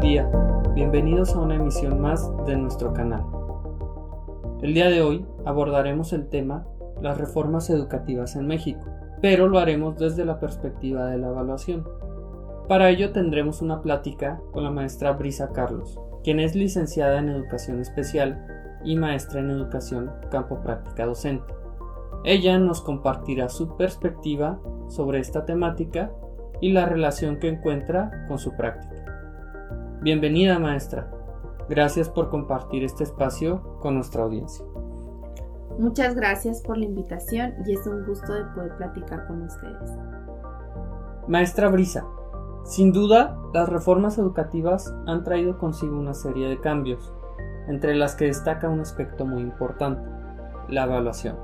día, bienvenidos a una emisión más de nuestro canal. El día de hoy abordaremos el tema las reformas educativas en México, pero lo haremos desde la perspectiva de la evaluación. Para ello tendremos una plática con la maestra Brisa Carlos, quien es licenciada en Educación Especial y maestra en Educación Campo Práctica Docente. Ella nos compartirá su perspectiva sobre esta temática y la relación que encuentra con su práctica. Bienvenida maestra. Gracias por compartir este espacio con nuestra audiencia. Muchas gracias por la invitación y es un gusto de poder platicar con ustedes. Maestra Brisa, sin duda las reformas educativas han traído consigo una serie de cambios, entre las que destaca un aspecto muy importante, la evaluación.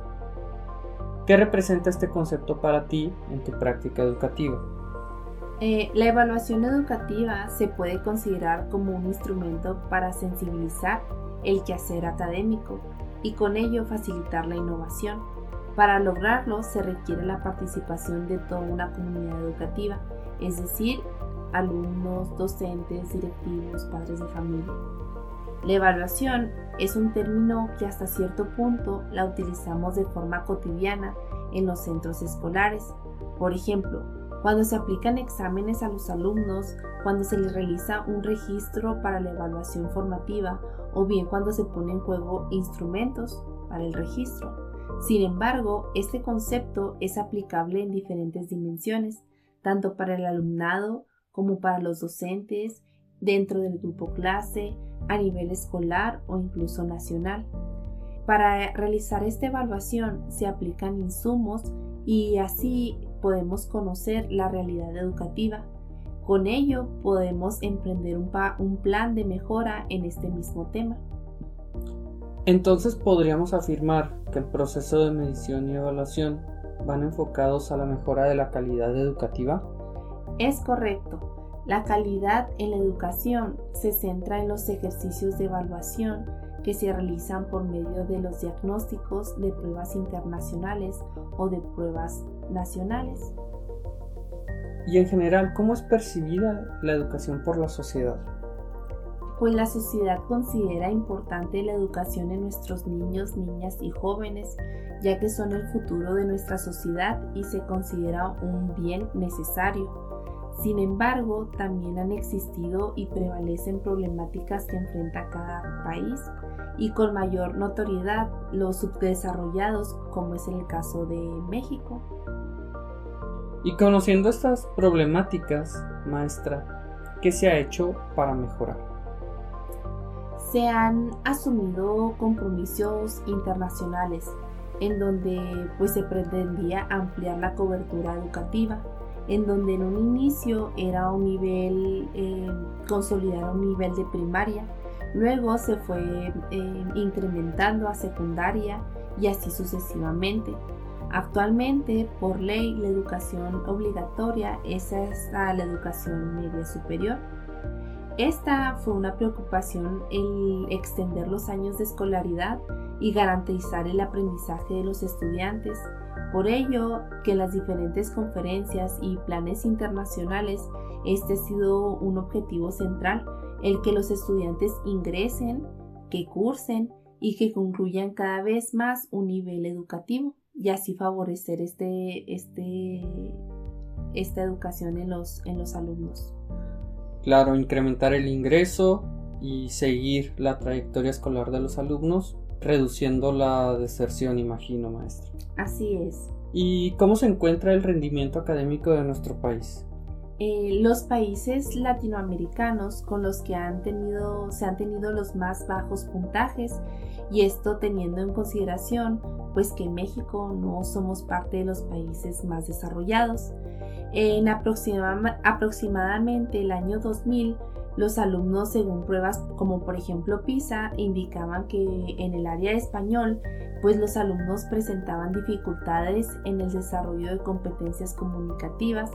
¿Qué representa este concepto para ti en tu práctica educativa? Eh, la evaluación educativa se puede considerar como un instrumento para sensibilizar el quehacer académico y con ello facilitar la innovación. Para lograrlo se requiere la participación de toda una comunidad educativa, es decir, alumnos, docentes, directivos, padres de familia. La evaluación es un término que hasta cierto punto la utilizamos de forma cotidiana en los centros escolares. Por ejemplo, cuando se aplican exámenes a los alumnos, cuando se les realiza un registro para la evaluación formativa o bien cuando se pone en juego instrumentos para el registro. Sin embargo, este concepto es aplicable en diferentes dimensiones, tanto para el alumnado como para los docentes, dentro del grupo clase, a nivel escolar o incluso nacional. Para realizar esta evaluación se aplican insumos y así podemos conocer la realidad educativa. Con ello podemos emprender un, un plan de mejora en este mismo tema. Entonces podríamos afirmar que el proceso de medición y evaluación van enfocados a la mejora de la calidad educativa. Es correcto. La calidad en la educación se centra en los ejercicios de evaluación que se realizan por medio de los diagnósticos de pruebas internacionales o de pruebas nacionales. Y en general, ¿cómo es percibida la educación por la sociedad? Pues la sociedad considera importante la educación en nuestros niños, niñas y jóvenes, ya que son el futuro de nuestra sociedad y se considera un bien necesario. Sin embargo, también han existido y prevalecen problemáticas que enfrenta cada país y con mayor notoriedad los subdesarrollados como es el caso de México. Y conociendo estas problemáticas, maestra, ¿qué se ha hecho para mejorar? Se han asumido compromisos internacionales en donde pues se pretendía ampliar la cobertura educativa en donde en un inicio era un nivel, eh, consolidar un nivel de primaria, luego se fue eh, incrementando a secundaria y así sucesivamente. Actualmente, por ley, la educación obligatoria es hasta la educación media superior. Esta fue una preocupación el extender los años de escolaridad y garantizar el aprendizaje de los estudiantes, por ello, que las diferentes conferencias y planes internacionales, este ha sido un objetivo central, el que los estudiantes ingresen, que cursen y que concluyan cada vez más un nivel educativo y así favorecer este, este, esta educación en los, en los alumnos. Claro, incrementar el ingreso y seguir la trayectoria escolar de los alumnos reduciendo la deserción, imagino, maestro. Así es. ¿Y cómo se encuentra el rendimiento académico de nuestro país? Eh, los países latinoamericanos con los que han tenido, se han tenido los más bajos puntajes y esto teniendo en consideración pues que México no somos parte de los países más desarrollados. En aproximadamente el año 2000 los alumnos, según pruebas como por ejemplo PISA, indicaban que en el área de español, pues los alumnos presentaban dificultades en el desarrollo de competencias comunicativas,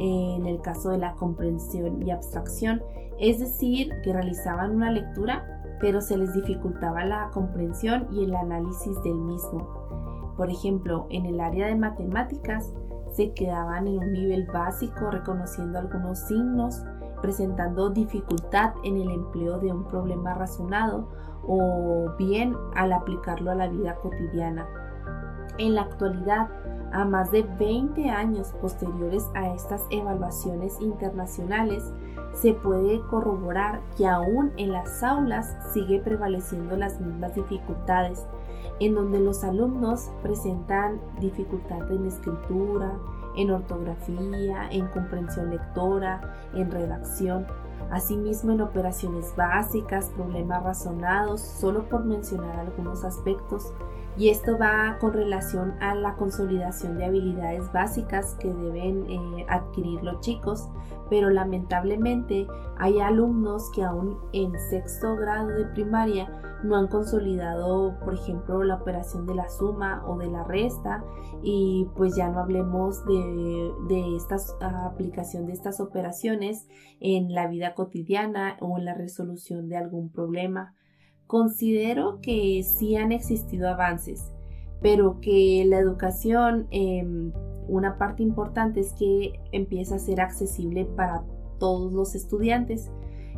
en el caso de la comprensión y abstracción, es decir, que realizaban una lectura, pero se les dificultaba la comprensión y el análisis del mismo. Por ejemplo, en el área de matemáticas, se quedaban en un nivel básico reconociendo algunos signos presentando dificultad en el empleo de un problema razonado o bien al aplicarlo a la vida cotidiana. En la actualidad, a más de 20 años posteriores a estas evaluaciones internacionales, se puede corroborar que aún en las aulas sigue prevaleciendo las mismas dificultades, en donde los alumnos presentan dificultad en escritura, en ortografía, en comprensión lectora, en redacción, asimismo en operaciones básicas, problemas razonados, solo por mencionar algunos aspectos, y esto va con relación a la consolidación de habilidades básicas que deben eh, adquirir los chicos, pero lamentablemente hay alumnos que aún en sexto grado de primaria no han consolidado, por ejemplo, la operación de la suma o de la resta y pues ya no hablemos de, de esta aplicación de estas operaciones en la vida cotidiana o en la resolución de algún problema. Considero que sí han existido avances, pero que la educación, em, una parte importante es que empieza a ser accesible para todos los estudiantes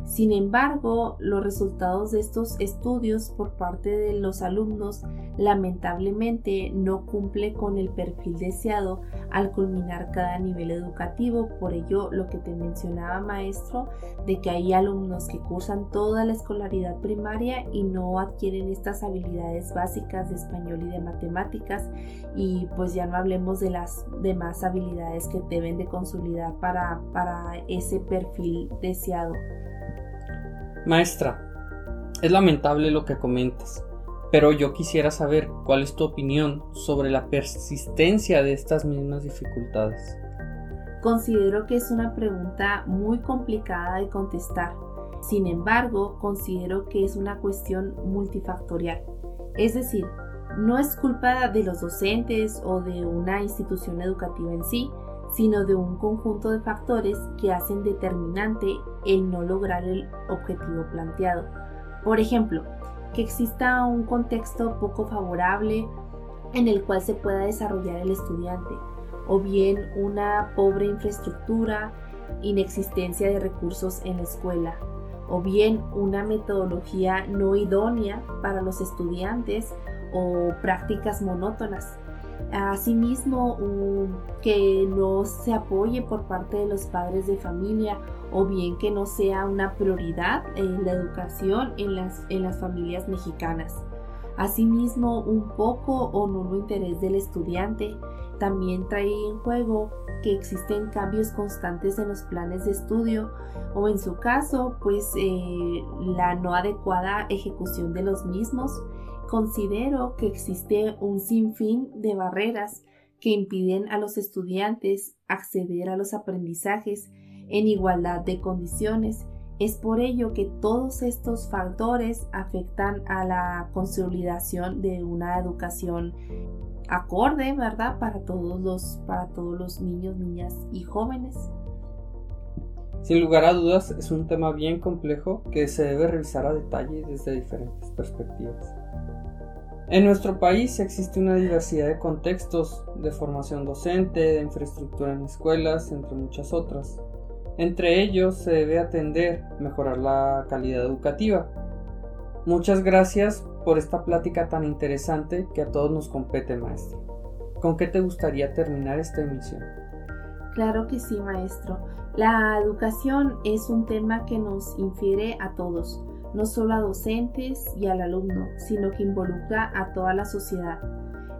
sin embargo, los resultados de estos estudios por parte de los alumnos lamentablemente no cumple con el perfil deseado al culminar cada nivel educativo. Por ello, lo que te mencionaba maestro, de que hay alumnos que cursan toda la escolaridad primaria y no adquieren estas habilidades básicas de español y de matemáticas y pues ya no hablemos de las demás habilidades que deben de consolidar para, para ese perfil deseado. Maestra, es lamentable lo que comentas, pero yo quisiera saber cuál es tu opinión sobre la persistencia de estas mismas dificultades. Considero que es una pregunta muy complicada de contestar. Sin embargo, considero que es una cuestión multifactorial. Es decir, no es culpa de los docentes o de una institución educativa en sí, sino de un conjunto de factores que hacen determinante el no lograr el objetivo planteado. Por ejemplo, que exista un contexto poco favorable en el cual se pueda desarrollar el estudiante, o bien una pobre infraestructura, inexistencia de recursos en la escuela, o bien una metodología no idónea para los estudiantes o prácticas monótonas Asimismo, que no se apoye por parte de los padres de familia o bien que no sea una prioridad en la educación en las, en las familias mexicanas. Asimismo, un poco o nulo interés del estudiante también trae en juego que existen cambios constantes en los planes de estudio o en su caso, pues eh, la no adecuada ejecución de los mismos Considero que existe un sinfín de barreras que impiden a los estudiantes acceder a los aprendizajes en igualdad de condiciones. Es por ello que todos estos factores afectan a la consolidación de una educación acorde, ¿verdad? Para todos los, para todos los niños, niñas y jóvenes. Sin lugar a dudas, es un tema bien complejo que se debe revisar a detalle desde diferentes perspectivas. En nuestro país existe una diversidad de contextos de formación docente, de infraestructura en escuelas, entre muchas otras. Entre ellos se debe atender mejorar la calidad educativa. Muchas gracias por esta plática tan interesante que a todos nos compete, maestro. ¿Con qué te gustaría terminar esta emisión? Claro que sí, maestro. La educación es un tema que nos infiere a todos no solo a docentes y al alumno, sino que involucra a toda la sociedad.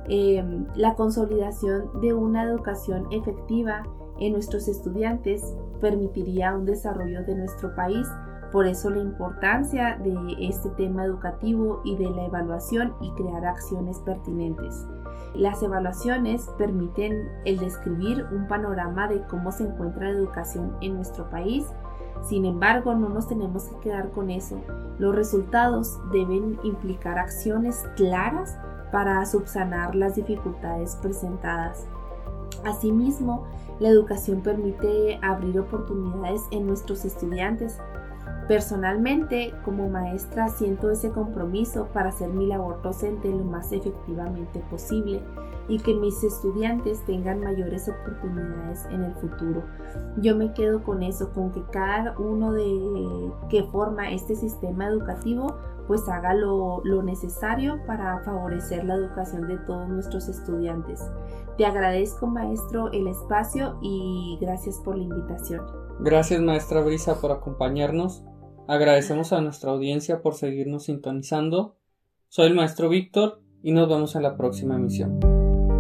Em, la consolidación de una educación efectiva en nuestros estudiantes permitiría un desarrollo de nuestro país. Por eso la importancia de este tema educativo y de la evaluación y crear acciones pertinentes. Las evaluaciones permiten el describir un panorama de cómo se encuentra la educación en nuestro país sin embargo, no nos tenemos que quedar con eso. Los resultados deben implicar acciones claras para subsanar las dificultades presentadas. Asimismo, la educación permite abrir oportunidades en nuestros estudiantes. Personalmente, como maestra, siento ese compromiso para hacer mi labor docente lo más efectivamente posible, y que mis estudiantes tengan mayores oportunidades en el futuro. Yo me quedo con eso, con que cada uno de que forma este sistema educativo pues haga lo, lo necesario para favorecer la educación de todos nuestros estudiantes. Te agradezco maestro el espacio y gracias por la invitación. Gracias maestra Brisa por acompañarnos. Agradecemos a nuestra audiencia por seguirnos sintonizando. Soy el maestro Víctor y nos vemos en la próxima emisión.